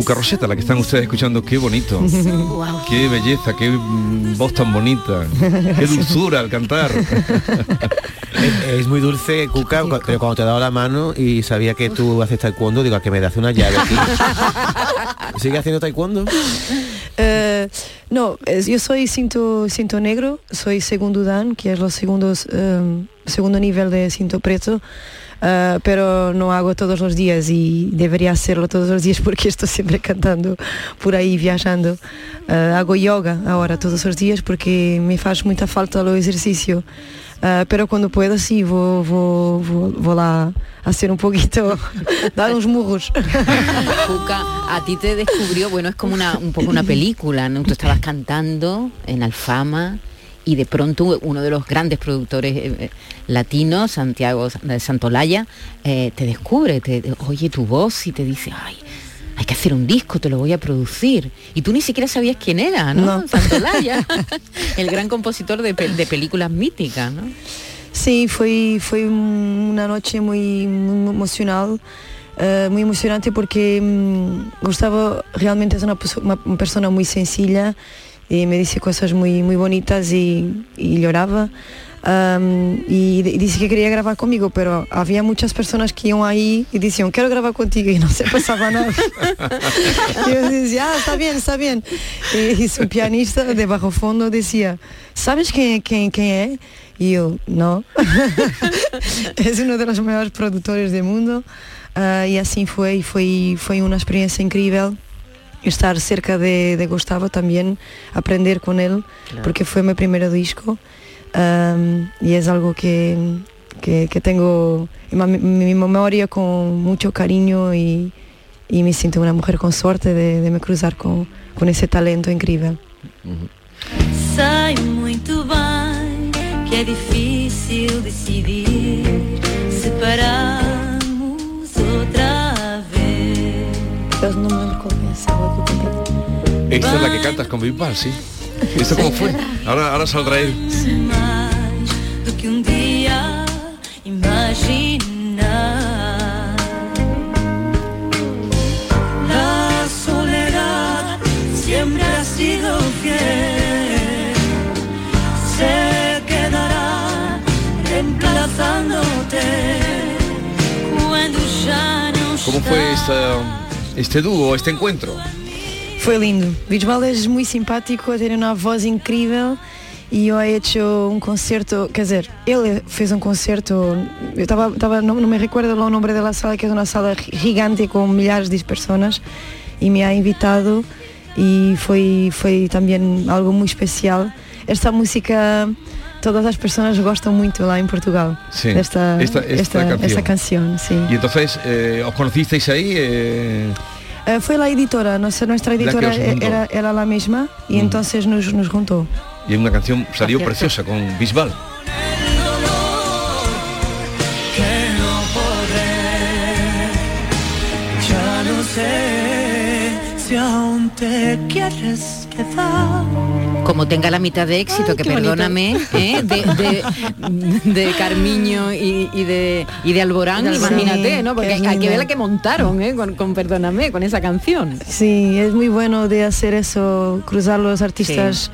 Cuca Roseta, la que están ustedes escuchando. Qué bonito. Qué belleza, qué voz tan bonita. Qué dulzura al cantar. Es, es muy dulce, Cuca, cu- pero cuando te he dado la mano y sabía que tú haces taekwondo, digo, a que me das una llave aquí. ¿Sigue haciendo taekwondo? Eh, no, es- yo soy cinto, cinto negro, soy segundo dan, que es los segundos, eh, segundo nivel de cinto preto, eh, pero no hago todos los días y debería hacerlo todos los días porque estoy siempre cantando por ahí, viajando. Eh, hago yoga ahora todos los días porque me hace mucha falta el ejercicio. Eh, pero cuando puedo sí, vou, vou, vou, vou lá hacer un poquito, dar uns murros. A ti te descubrió, bueno, es como una, un poco una película, ¿no? Tú estabas cantando en Alfama y de pronto uno de los grandes productores eh, eh, latinos, Santiago de Santolaya, eh, te descubre, te, te oye tu voz y te dice, ay, hay que hacer un disco, te lo voy a producir. Y tú ni siquiera sabías quién era, ¿no? No. Santolaya, el gran compositor de, de películas míticas, ¿no? Sim, foi, foi uma noite muito, muito emocional, eh, muito emocionante porque hum, Gustavo realmente uma, uma persona muito sencilla e me disse coisas muito, muito bonitas e llorava. Um, y, y dice que quería grabar conmigo, pero había muchas personas que iban ahí y decían, quiero grabar contigo y no se pasaba nada. y yo decía, ah, está bien, está bien. Y, y su pianista de bajo fondo decía, ¿sabes quién, quién, quién es? Y yo, no. es uno de los mejores productores del mundo. Ah, y así fue, y fue, fue una experiencia increíble estar cerca de, de Gustavo también, aprender con él, Claro. porque fue mi primer disco. Um, y es algo que, que, que tengo en mi, mi memoria con mucho cariño y, y me siento una mujer con suerte de, de me cruzar con, con ese talento increíble. Sei muito bem Esta es la que cantas con Bisbal, sí. ¿Esto cómo fue? Ahora, ahora saldrá él. Mais do que dia imaginar. La soledad siempre ha sido fiel. Se quedará reemplazándote cuando ya no ¿Cómo fue esta, este dúo, este encuentro? Foi lindo. Bisbal é muito simpático, tem uma voz incrível e eu he hecho um concerto, quer dizer, ele fez um concerto, eu estava, estava não, não me recuerdo o nome da sala, que é uma sala gigante com milhares de pessoas e me ha invitado e foi, foi também algo muito especial. Esta música todas as pessoas gostam muito lá em Portugal. Sí, Desta, esta- esta esta canción, sim. Y entonces, eh, ¿os conocisteis ahí? eh? Eh, foi a editora, nossa, nuestra La editora era, era la misma y Mm. entonces nos, nos juntó. y una canción salió Acierto. preciosa con Bisbal. que no poder. Ya no sé si aún te quieres Como tenga la mitad de éxito, que perdóname, ¿eh? de, de, de Carmiño y, y de, y de Alborán, imagínate, ¿no? Porque hay, que ver la que montaron, ¿eh? Con, con Perdóname, con esa canción. Sí, es muy bueno de hacer eso, cruzar los artistas.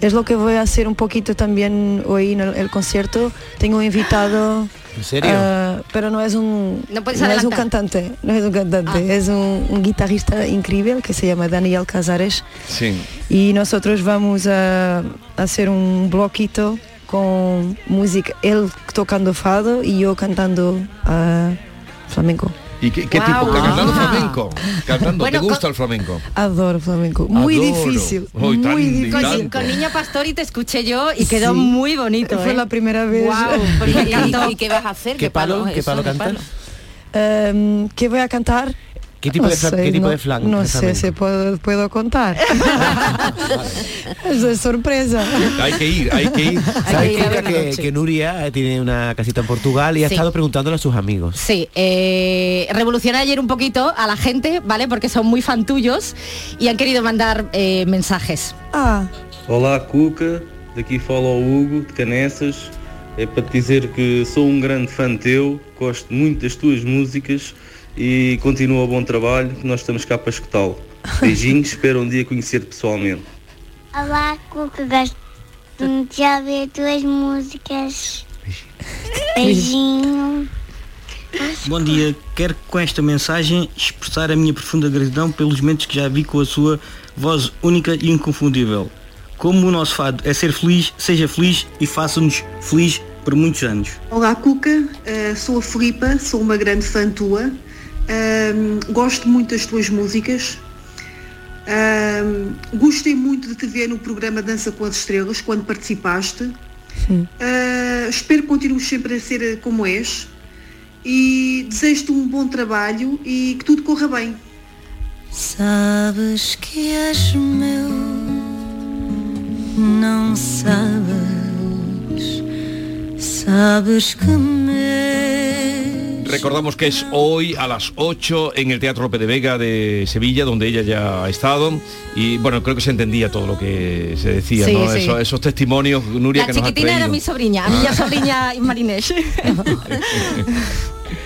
Es lo que voy a hacer un poquito también hoy en el, el concierto. Tengo invitado. ¿En serio? ah, pero no es un No es un cantante, no es un cantante, es un, un guitarrista increíble que se llama Daniel Casares Sí. y nosotros vamos a hacer un bloquito con música, él tocando fado y yo cantando ah, flamenco. ¿Y qué, qué Guau. tipo? Cantando Ah. flamenco. Cantando. Bueno, ¿Te gusta el flamenco? Adoro flamenco, muy Adoro. difícil, Hoy muy difícil. Con Niño Pastor y te escuché yo y quedó Sí. muy bonito. Fue ¿eh? la primera vez. Guau, ¿Y, porque y- cantó. y qué vas a hacer? ¿Qué palo- qué eso, palo cantas? Em, ¿Qué voy a cantar? ¿Qué tipo No de sé, qué tipo no- de flan- No sé si puedo, puedo contar. es de sorpresa. Hay que ir, hay que ir. ¿Sabes que que, que Nuria eh, tiene una casita en Portugal y ha Sí. estado preguntándole a sus amigos? Sí, eh, revolucioné ayer un poquito a la gente, ¿vale? Porque son muy fan tuyos y han querido mandar eh, mensajes. Ah, Olá Cuca, daqui fala o Hugo de Canessas. É para te dizer que sou um grande fã teu, gosto muito das tuas músicas e continua o bom trabalho, que nós estamos cá para escutá-lo. Beijinhos, espero um dia conhecer pessoalmente. Olá, Cuca, gosto de ouvir tuas músicas. Beijinho. Bom dia, quero com esta mensagem expressar a minha profunda gratidão pelos momentos que já vi com a sua voz única e inconfundível. Como o nosso fado é ser feliz, seja feliz e faça-nos feliz por muitos anos. Olá Cuca, Eh, sou a Filipa, sou uma grande fã tua. Ahm, gosto muito das tuas músicas. Ahm, gostei muito de te ver no programa Dança com as Estrelas, quando participaste. Ah, espero que continues sempre a ser como és. E desejo-te um bom trabalho e que tudo corra bem. Sabes que és meu, não sabes Sabes que me Recordamos que es hoy a las 8 en el Teatro Lope de Vega de Sevilla, donde ella ya ha estado. Y bueno, creo que se entendía todo lo que se decía, Sí, ¿no? sí. Eso- esos testimonios, Nuria, La que nos chiquitina era mi sobrina, a mí ya sobrina Marinés.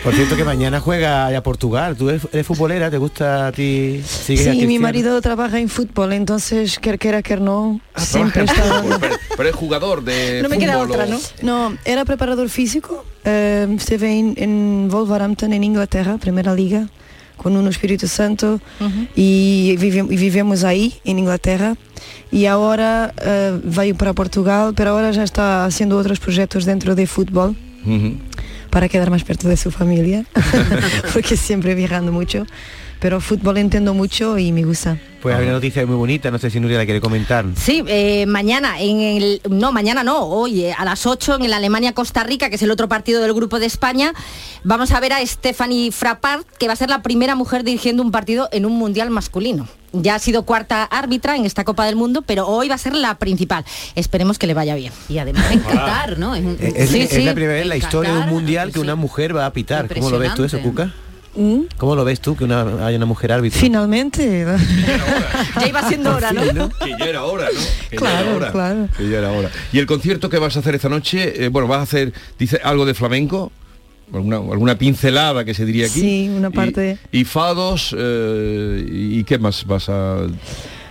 Por cierto que mañana juega a Portugal. ¿Tú eres, eres futbolera? ¿Te gusta a ti? ¿Sigues a Sí, mi marido trabaja en fútbol, entonces quer quiera, quer no, Ah, siempre está... pero, pero es jugador de No me queda otra, o- ¿no? No, era preparador físico, eh, esteve en, en Wolverhampton, en Inglaterra, Primera Liga, con uno Espíritu Santo, y, vive- y vivemos ahí, en Inglaterra, y ahora eh, para Portugal, pero ahora já está haciendo otros proyectos dentro de fútbol. Para quedar más perto de su familia, porque siempre viajando mucho, pero fútbol entiendo mucho y me gusta. Pues hay una noticia muy bonita, no sé si Nuria la quiere comentar. Sí, eh, mañana en el no mañana no, hoy eh, a las 8 en el Alemania Costa Rica, que es el otro partido del grupo de España, vamos a ver a Stephanie Frappart, que va a ser la primera mujer dirigiendo un partido en un mundial masculino. Ya ha sido cuarta árbitra en esta Copa del Mundo, pero hoy va a ser la principal. Esperemos que le vaya bien. Y además en Qatar, ¿no? Es un- Es, es- Sí, es sí. la primera vez en la historia de un mundial que una mujer va a pitar. ¿Cómo lo ves tú eso, Cuca? ¿Mm? ¿Cómo lo ves tú que una, haya una mujer árbitra? Finalmente. Ya iba siendo hora, ¿no? Que ya era hora, ¿no? Que ya Claro, era hora. claro. Que ya era hora. Y el concierto que vas a hacer esta noche, eh, bueno, vas a hacer, dice, algo de flamenco, alguna, alguna pincelada que se diría aquí. Sí, una Y- parte- Y, fados, eh, y qué más vas a...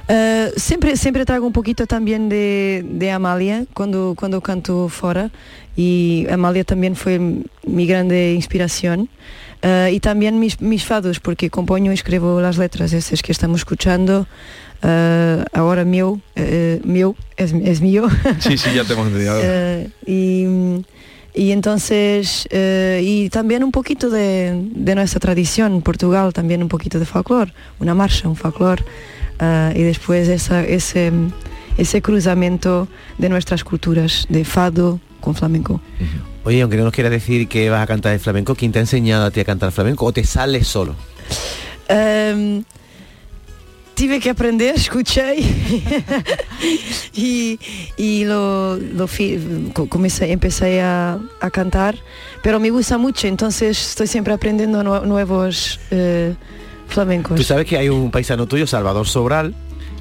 Eh, siempre, siempre traigo un poquito también de, de Amalia cuando, cuando canto fuera y Amalia también fue mi grande inspiración. Eh, y también mis, mis fados, porque compongo y escribo las letras esas que estamos escuchando. Eh, ahora mío, eh, mío es, es mío. Sí, sí, ya te hemos entendido. Eh, y, y entonces, eh, y también un poquito de, de nuestra tradición, Portugal, también un poquito de folclore, una marcha, un folclore, eh, y después esa, ese, ese cruzamiento de nuestras culturas, de fado con flamenco. Oye, aunque no nos quieras decir que vas a cantar el flamenco, ¿quién te ha enseñado a ti a cantar flamenco o te sales solo? Em, tive que aprender, escuché y, y lo, lo co- comencé, empecé a, a cantar, pero me gusta mucho, entonces estoy siempre aprendiendo nue- nuevos eh, flamencos. Tú sabes que hay un paisano tuyo, Salvador Sobral,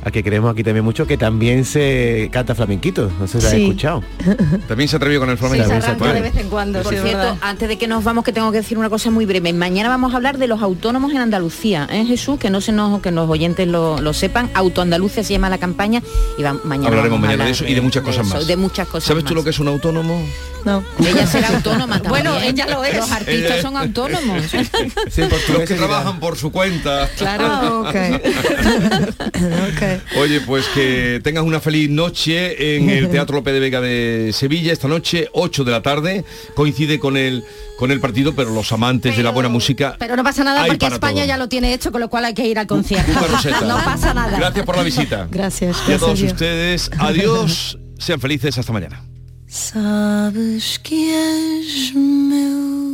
al que queremos aquí también mucho, que también se canta flamenquito. No sé si lo has Sí. escuchado. También se atrevió con el flamenco. Se atreve. en cuando. Por sí, cierto, verdad. antes de que nos vamos, que tengo que decir una cosa muy breve. Mañana vamos a hablar de los autónomos en Andalucía, ¿eh, Jesús? Que no se nos, que los oyentes lo, lo sepan. Autoandalucía se llama la campaña y va- mañana Hablaremos vamos a mañana de hablar eso y de muchas cosas eso, más. De muchas cosas ¿Sabes tú lo que es un autónomo? No. Ella será autónoma también. Bueno, ella lo es. Los artistas son autónomos. Sí, Los que trabajan por su cuenta. Ah, ok. Ok. Oye, pues que tengas una feliz noche en el Teatro López de Vega de Sevilla. Esta noche, 8 de la tarde, coincide con el, con el partido, pero los amantes de la buena música... Pero no pasa nada porque España todo. ya lo tiene hecho, con lo cual hay que ir al concierto. No pasa nada. Gracias por la visita. Gracias. Y a todos ustedes, adiós, sean felices, hasta mañana. Sabes que és meu.